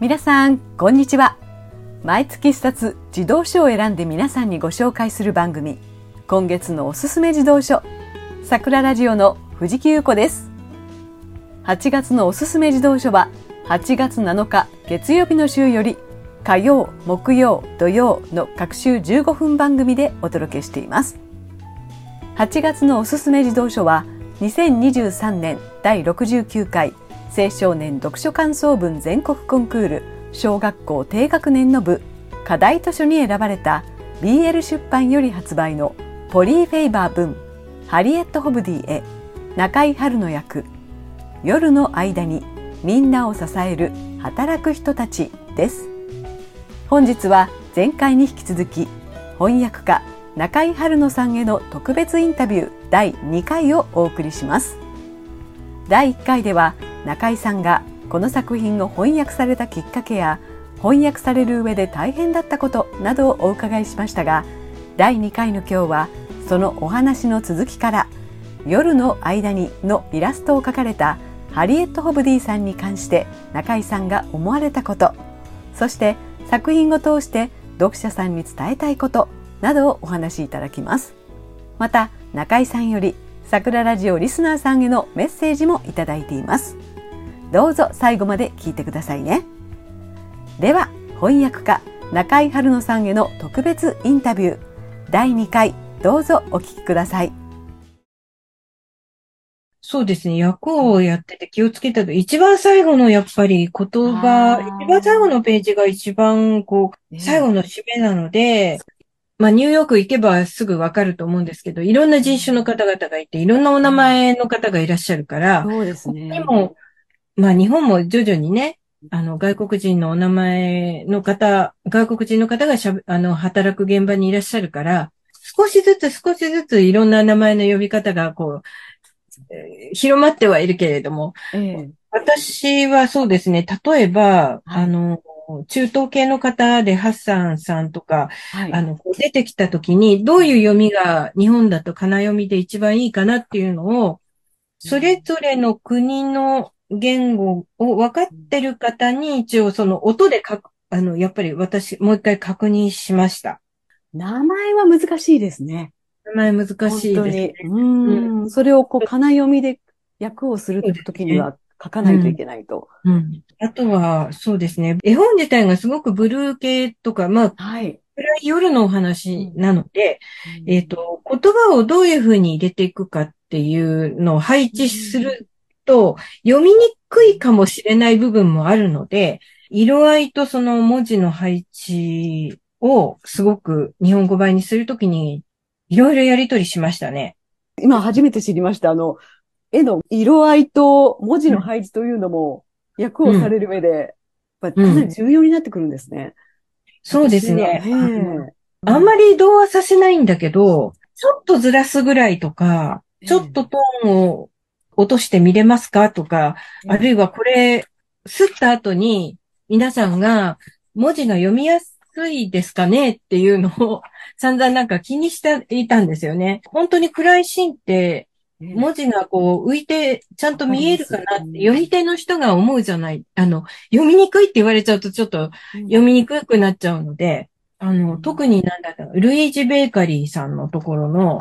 皆さん、こんにちは。毎月一冊自動書を選んで皆さんにご紹介する番組、今月のおすすめ自動書、桜ラジオの藤木優子です。8月のおすすめ自動書は、8月7日月曜日の週より、火曜、木曜、土曜の各週15分番組でお届けしています。8月のおすすめ自動書は、2023年第69回青少年読書感想文全国コンクール小学校低学年の部課題図書に選ばれた BL 出版より発売のポリー・フェイバー文ハリエット・ホブディへ中井春の役夜の間にみんなを支える働く人たちです。本日は前回に引き続き翻訳家中井春乃さんへの特別インタビュー第2回をお送りします。第1回では中井さんがこの作品を翻訳されたきっかけや翻訳される上で大変だったことなどをお伺いしましたが第2回の今日はそのお話の続きから「夜の間に」のイラストを描かれたハリエット・ホブディさんに関して中井さんが思われたことそして作品を通して読者さんに伝えたいことなどをお話しいただきます。また中井さんより桜ラジオリスナーさんへのメッセージもいただいています。どうぞ最後まで聞いてくださいね。では翻訳家中井春乃さんへの特別インタビュー。第2回どうぞお聞きください。そうですね。役をやってて気をつけたと、一番最後のやっぱり言葉、一番最後のページが一番こう、最後の締めなので、まあ、ニューヨーク行けばすぐわかると思うんですけど、いろんな人種の方々がいて、いろんなお名前の方がいらっしゃるから、そうですね。でも、まあ、日本も徐々にね、あの、外国人のお名前の方、外国人の方がしゃあの、働く現場にいらっしゃるから、少しずつ少しずついろんな名前の呼び方が、こう、広まってはいるけれども、ええ、私はそうですね、例えば、あの、中東系の方でハッサンさんとか、はい、あの、出てきたときに、どういう読みが日本だとかな読みで一番いいかなっていうのを、それぞれの国の言語を分かってる方に一応その音で書く、あの、やっぱり私もう一回確認しました。名前は難しいですね。名前難しいです、ね。うん。それをこう、かな読みで訳をするときには書かないといけないと。うん。うん、あとは、そうですね。絵本自体がすごくブルー系とか、まあ、はい。暗い夜のお話なので、うん、えっ、ー、と、言葉をどういうふうに入れていくかっていうのを配置すると、読みにくいかもしれない部分もあるので、色合いとその文字の配置をすごく日本語版にするときにいろいろやりとりしましたね。今初めて知りました。あの、絵の色合いと文字の配置というのも、役をされる上で、うん、かなり重要になってくるんですね。そうですね。あんまり童話させないんだけど、ちょっとずらすぐらいとか、ちょっとトーンを落として見れますか？とか、あるいはこれ、すった後に皆さんが文字が読みやすいですかね？っていうのを 散々なんか気にしていたんですよね。本当に暗いシーンって、文字がこう浮いてちゃんと見えるかなって読み手の人が思うじゃない。あの、読みにくいって言われちゃうとちょっと読みにくくなっちゃうので、あの、特になんだろう、ルイージ・ベーカリーさんのところの、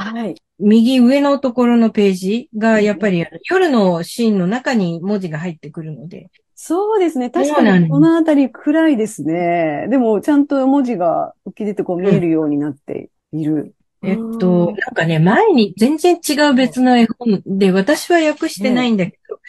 右上のところのページが、やっぱり夜のシーンの中に文字が入ってくるので、そうですね。確かにこのあたり暗いですね。でも、ちゃんと文字が浮き出てこう見えるようになっている。えっと、なんかね、前に全然違う別の絵本で、私は訳してないんだけど、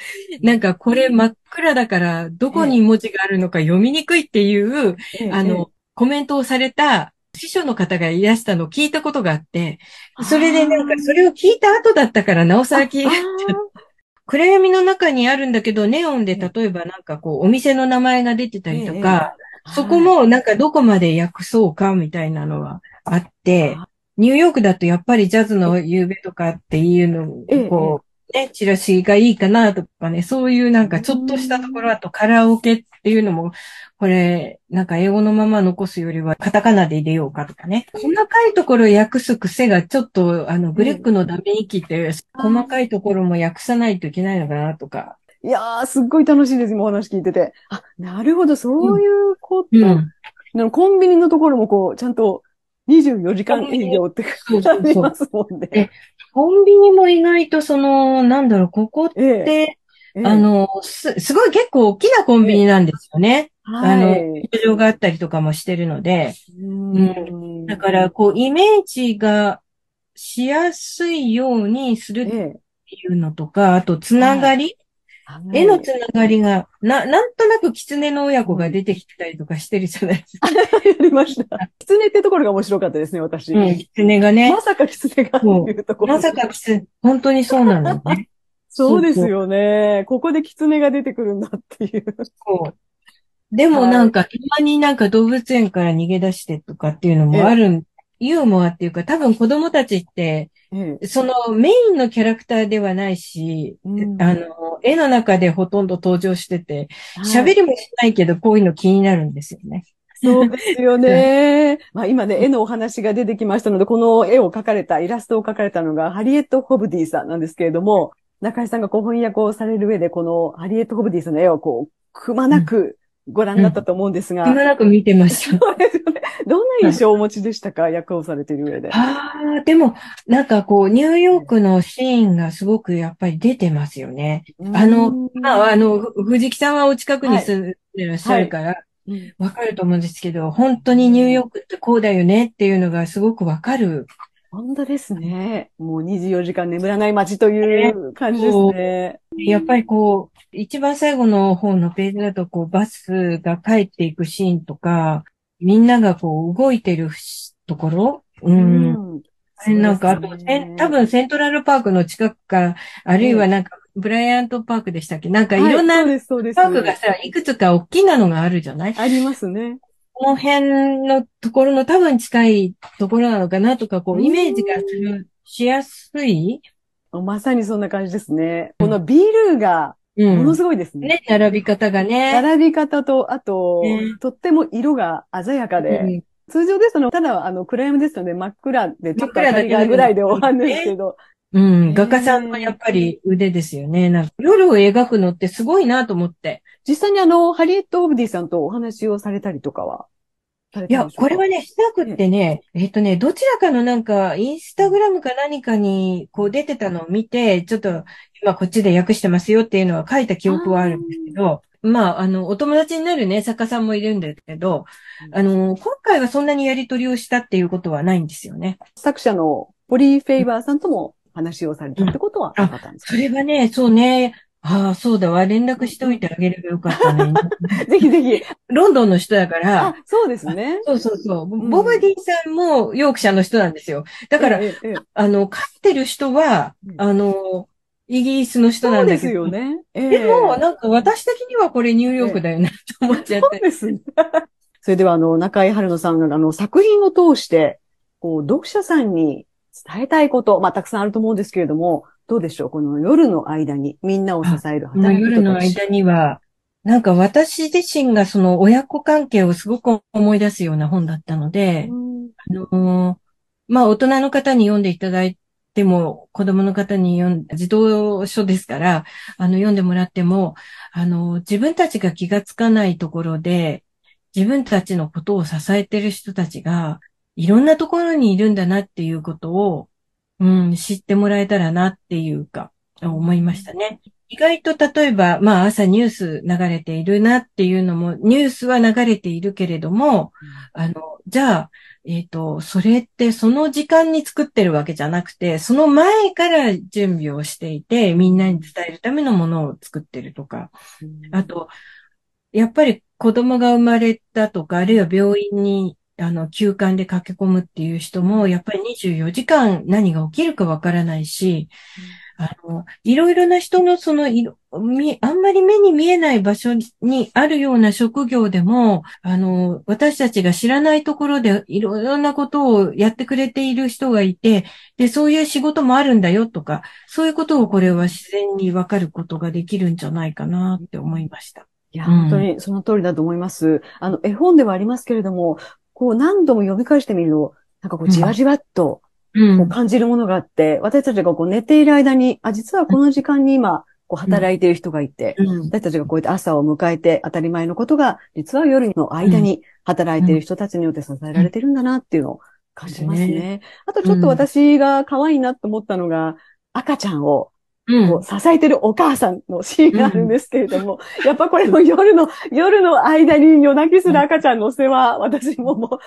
なんかこれ真っ暗だから、どこに文字があるのか読みにくいっていう、あの、コメントをされた師匠の方がいらしたのを聞いたことがあって、それでなんかそれを聞いた後だったから、なおさら聞いた。暗闇の中にあるんだけど、ネオンで例えばなんかこう、お店の名前が出てたりとか、そこもなんかどこまで訳そうかみたいなのはあって、ニューヨークだとやっぱりジャズの夕べとかっていうのを、こう、ね、チラシがいいかなとかね、そういうなんかちょっとしたところ、あとカラオケっていうのもこれ、なんか英語のまま残すよりはカタカナで入れようかとかね。細かいところ訳す癖がちょっと、あの、グレックのダメ息って、細かいところも訳さないといけないのかなとか。いやー、すっごい楽しいです、今お話聞いてて。あ、なるほど、そういうこと。うん。コンビニのところもこう、ちゃんと24時間営業ってそうそうそうありますもんね。えコンビニも意外とその、なんだろう、ここっええて、ええあの、す、すごい結構大きなコンビニなんですよね。あのはい。駐車場があったりとかもしてるので。うんだから、こう、イメージがしやすいようにするっえてえいうのとか、あと、つながり、絵のつながりが、な、なんとなく狐の親子が出てきたりとかしてるじゃないですか。やりました。狐ってところが面白かったですね、私。うん、狐がねま。さか狐がっていうところ。まさか狐、本当にそうなのね。そうですよね。ここで狐が出てくるんだっていう。そう。でもなんか、たまになんか動物園から逃げ出してとかっていうのもあるん、ユーモアっていうか、多分子供たちって、ええそのメインのキャラクターではないし、うんあの、絵の中でほとんど登場してて、はい喋りもしないけど、こういうの気になるんですよね。そうですよね。まあ今ね、絵のお話が出てきましたので、この絵を描かれた、イラストを描かれたのが、ハリエット・ホブディさんなんですけれども、中井さんがこう翻訳をされる上で、このハリエット・ホブディさんの絵をこう、くまなくご覧になったと思うんですが、今なく見てました。そうですよね。どんな印象をお持ちでしたか、役をされている上で。ああ、でも、なんかこう、ニューヨークのシーンがすごくやっぱり出てますよね。あのうんまあ、あの、ふ藤木さんはお近くに住んでらっしゃるから、うんわかると思うんですけど、本当にニューヨークってこうだよねっていうのがすごくわかる。本当ですね。もう24時間眠らない街という感じですね。やっぱりこう、一番最後の方のページだと、こう、バスが帰っていくシーンとか、みんながこう、動いてるところ？うん。ん。あれなんか、あと、多分セントラルパークの近くか、あるいはなんか、ブライアントパークでしたっけ？なんかいろんな。パークがさ、いくつか大きなのがあるじゃない？ありますね。この辺のところの多分近いところなのかなとか、こう、イメージがする、しやすい？まさにそんな感じですね。このビールがうん。ものすごいですね。ね、並び方がね。並び方と、あと、ねとっても色が鮮やかで、うん通常ですとね、ただ、あの、暗闇ですので真っ暗で、ちょっと明かりがぐらいで終わるんですけど、うん、ね画家さんのやっぱり腕ですよね。なんか夜を描くのってすごいなと思って。実際にあの、ハリエット・オブディさんとお話をされたりとかはされいんでしょうか？これはね、しなくってね、えっとね、どちらかのなんか、インスタグラムか何かにこう出てたのを見て、ちょっと今こっちで訳してますよっていうのは書いた記憶はあるんですけど、まあ、あの、お友達になるね、作家さんもいるんですけど、あの、今回はそんなにやりとりをしたっていうことはないんですよね。作者のポリー・フェイバーさんとも話をされたってことはなかったんですか、それはね、そうね、ああ、そうだわ、連絡しておいてあげればよかったね。ぜひぜひ。ロンドンの人だからあ、、そうですね。そうそうそう。んボブディさんもヨークシャーの人なんですよ。だから、ええ、ええあの、飼ってる人はう、んあの、イギリスの人そなだけど。うんですよね。ええでも、なんか私的にはこれニューヨークだよなと思っちゃって。そうですね。それでは、あの、中井春乃さんが、あの、作品を通して、こう、読者さんに伝えたいこと、まあ、たくさんあると思うんですけれども、どうでしょう？この夜の間にみんなを支える働き夜の。間には、なんか私自身がその親子関係をすごく思い出すような本だったので、うんあのーまあ大人の方に読んでいただいても、子供の方に読ん、児童書ですから、あの読んでもらっても、あの、自分たちが気がつかないところで、自分たちのことを支えてる人たちが、いろんなところにいるんだなっていうことを、うん、知ってもらえたらなっていうか、思いましたね。意外と例えば、まあ朝ニュース流れているなっていうのも、ニュースは流れているけれども、あの、じゃあ、えっ、と、それってその時間に作ってるわけじゃなくて、その前から準備をしていて、みんなに伝えるためのものを作ってるとか、あと、やっぱり子供が生まれたとか、あるいは病院に、あの、休館で駆け込むっていう人も、やっぱり24時間何が起きるかわからないし、あの、いろいろな人のそのいろ、み、あんまり目に見えない場所にあるような職業でも、あの、私たちが知らないところでいろいろなことをやってくれている人がいて、で、そういう仕事もあるんだよとか、そういうことをこれは自然にわかることができるんじゃないかなって思いました。いや、うん本当にその通りだと思います。あの、絵本ではありますけれども、こう何度も読み返してみると、なんかこうじわじわっとう。こうん感じるものがあって、私たちがこう寝ている間に、あ、実はこの時間に今、こう働いている人がいて、うん。私たちがこうやって朝を迎えて当たり前のことが、実は夜の間に働いている人たちによって支えられてるんだなっていうのを感じますね。ねあとちょっと私が可愛いなと思ったのが、赤ちゃんをうんこう支えてるお母さんのシーンがあるんですけれども、やっぱこれも夜の、夜の間に夜泣きする赤ちゃんの世話、私もも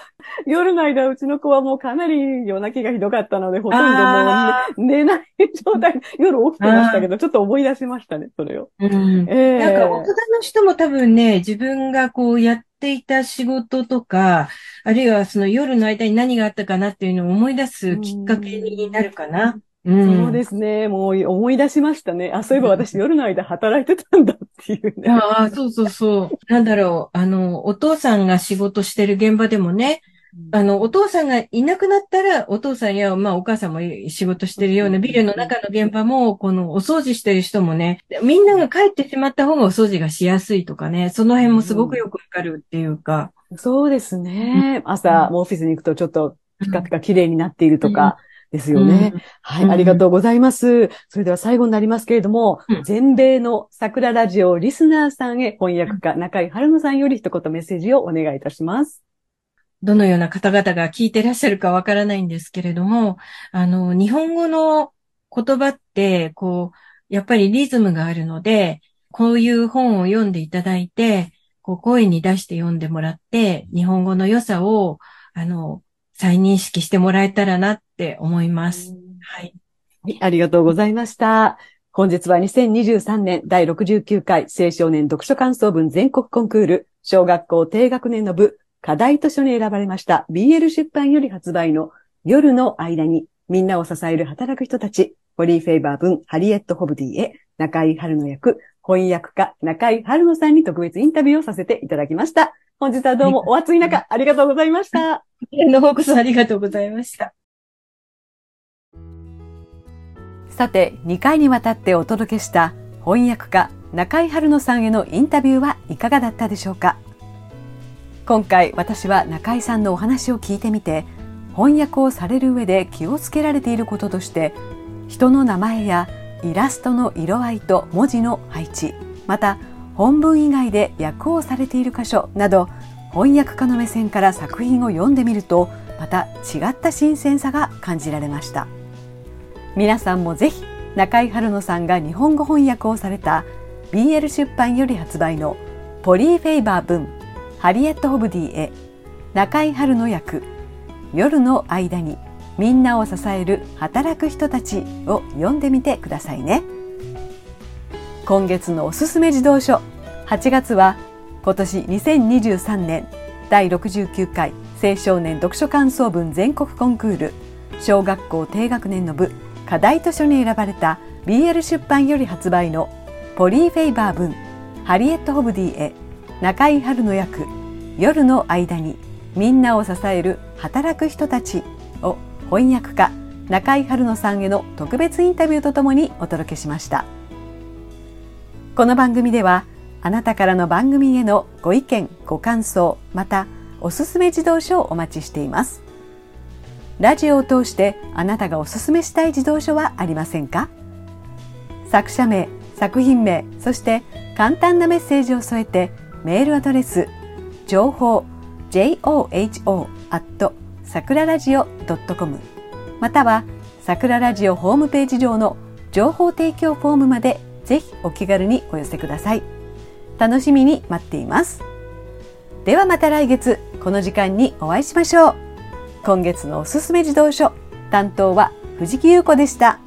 う、夜の間うちの子はもうかなり夜泣きがひどかったので、ほとんどもあう、ね、寝ない状態、夜起きてましたけど、ちょっと思い出しましたね、それを。うん。ええなんか大人の人も多分ね、自分がこうやっていた仕事とか、あるいはその夜の間に何があったかなっていうのを思い出すきっかけになるかな。うん。そうですね。もう思い出しましたね。あ、そういえば私夜の間働いてたんだっていうね。ああ、そうそうそう。なんだろう。あの、お父さんが仕事してる現場でもね、あの、お父さんがいなくなったら、お父さんや、まあ、お母さんも仕事してるようなビルの中の現場も、このお掃除してる人もね、みんなが帰ってしまった方がお掃除がしやすいとかね、その辺もすごくよくわかるっていうか。そうですね。朝、もうオフィスに行くとちょっとピカピカ綺麗になっているとかですよね。はい、うんありがとうございます。それでは最後になりますけれども、うん全米の桜ラジオリスナーさんへ翻訳家中井春乃さんより一言メッセージをお願いいたします。どのような方々が聞いてらっしゃるかわからないんですけれども、あの、日本語の言葉って、こう、やっぱりリズムがあるので、こういう本を読んでいただいて、こう声に出して読んでもらって、日本語の良さを、あの、再認識してもらえたらなって思います。はい。はい、ありがとうございました。本日は2023年第69回青少年読書感想文全国コンクール小学校低学年の部課題図書に選ばれました BL 出版より発売の夜の間にみんなを支える働く人たちホリー・フェイバー文ハリエット・ホブディへ中井春の役翻訳家中井春乃さんに特別インタビューをさせていただきました。本日はどうもお暑い中ありがとうございました。こちらの方こそありがとうございました。さて、2回にわたってお届けした翻訳家中井春乃さんへのインタビューはいかがだったでしょうか今回私は中井さんのお話を聞いてみて翻訳をされる上で気をつけられていることとして人の名前やイラストの色合いと文字の配置また本文以外で訳をされている箇所など翻訳家の目線から作品を読んでみるとまた違った新鮮さが感じられました。皆さんもぜひ中井春乃さんが日本語翻訳をされた BL 出版より発売のポリー・フェイバー文ハリエット・ホブディへ中井春乃役夜の間にみんなを支える働く人たちを読んでみてくださいね。今月のおすすめ児童書。8月は今年2023年第69回青少年読書感想文全国コンクール。小学校低学年の部課題図書に選ばれた BL 出版より発売のポリー・フェイバー文ハリエット・ホブディへ中井春の役夜の間にみんなを支える働く人たちを翻訳家中井春乃さんへの特別インタビューとともにお届けしました。この番組ではあなたからの番組へのご意見ご感想またおすすめ児童書をお待ちしています。ラジオを通してあなたがおすすめしたい児童書はありませんか？作者名作品名そして簡単なメッセージを添えてメールアドレス情報 joho アットさくらラジオ .com またはさくらラジオホームページ上の情報提供フォームまでぜひお気軽にお寄せください。楽しみに待っています。ではまた来月この時間にお会いしましょう。今月のおすすめ児童書担当は藤木優子でした。